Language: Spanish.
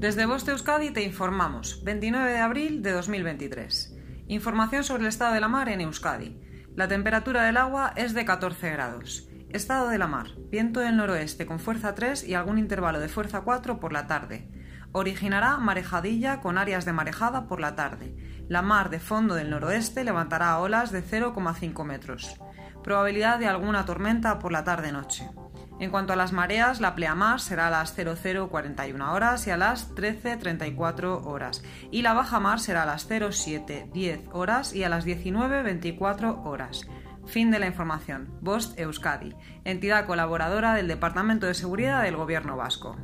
Desde Boste Euskadi te informamos, 29 de abril de 2023. Información sobre el estado de la mar en Euskadi. La temperatura del agua es de 14 grados. Estado de la mar. Viento del noroeste con fuerza 3 y algún intervalo de fuerza 4 por la tarde. Originará marejadilla con áreas de marejada por la tarde. La mar de fondo del noroeste levantará olas de 0,5 metros. Probabilidad de alguna tormenta por la tarde-noche. En cuanto a las mareas, la pleamar será a las 0041 horas y a las 13.34 horas, y la baja mar será a las 0710 horas y a las 19.24 horas. Fin de la información. Bost Euskadi, entidad colaboradora del Departamento de Seguridad del Gobierno Vasco.